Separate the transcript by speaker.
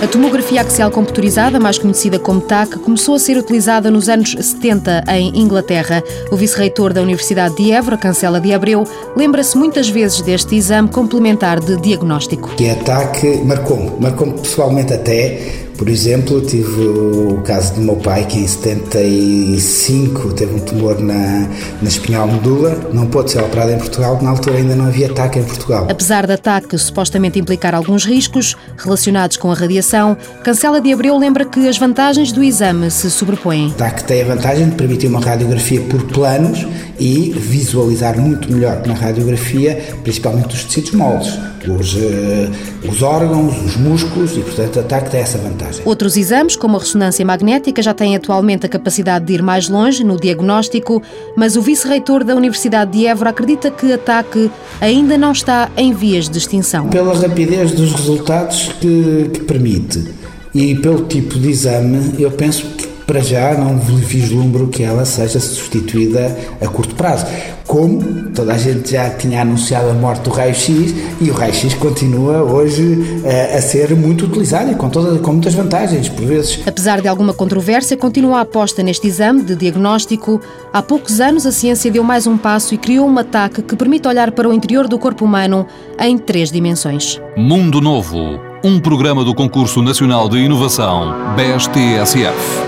Speaker 1: A tomografia axial computurizada, mais conhecida como TAC, começou a ser utilizada nos anos 70 em Inglaterra. O vice-reitor da Universidade de Évora, Cancela de Abreu, lembra-se muitas vezes deste exame complementar de diagnóstico.
Speaker 2: Que a TAC marcou-me, marcou-me pessoalmente até por exemplo, tive o caso do meu pai que em 75 teve um tumor na, na espinhal medula, não pôde ser operado em Portugal, na altura ainda não havia TAC em Portugal.
Speaker 1: Apesar da TAC supostamente implicar alguns riscos relacionados com a radiação, Cancela de Abreu lembra que as vantagens do exame se sobrepõem.
Speaker 2: TAC tem a vantagem de permitir uma radiografia por planos e visualizar muito melhor que na radiografia, principalmente os tecidos moles, os, uh, os órgãos, os músculos e, portanto, a TAC tem essa vantagem.
Speaker 1: Outros exames, como a ressonância magnética, já têm atualmente a capacidade de ir mais longe no diagnóstico, mas o vice-reitor da Universidade de Évora acredita que a TAC ainda não está em vias de extinção.
Speaker 2: Pela rapidez dos resultados que, que permite e pelo tipo de exame, eu penso para já não vislumbro que ela seja substituída a curto prazo. Como toda a gente já tinha anunciado a morte do raio-x e o raio-x continua hoje a, eh, a ser muito utilizado e com, todas, com muitas vantagens, por vezes.
Speaker 1: Apesar de alguma controvérsia, continua a aposta neste exame de diagnóstico. Há poucos anos a ciência deu mais um passo e criou um ataque que permite olhar para o interior do corpo humano em três dimensões.
Speaker 3: Mundo Novo, um programa do Concurso Nacional de Inovação, BSTSF.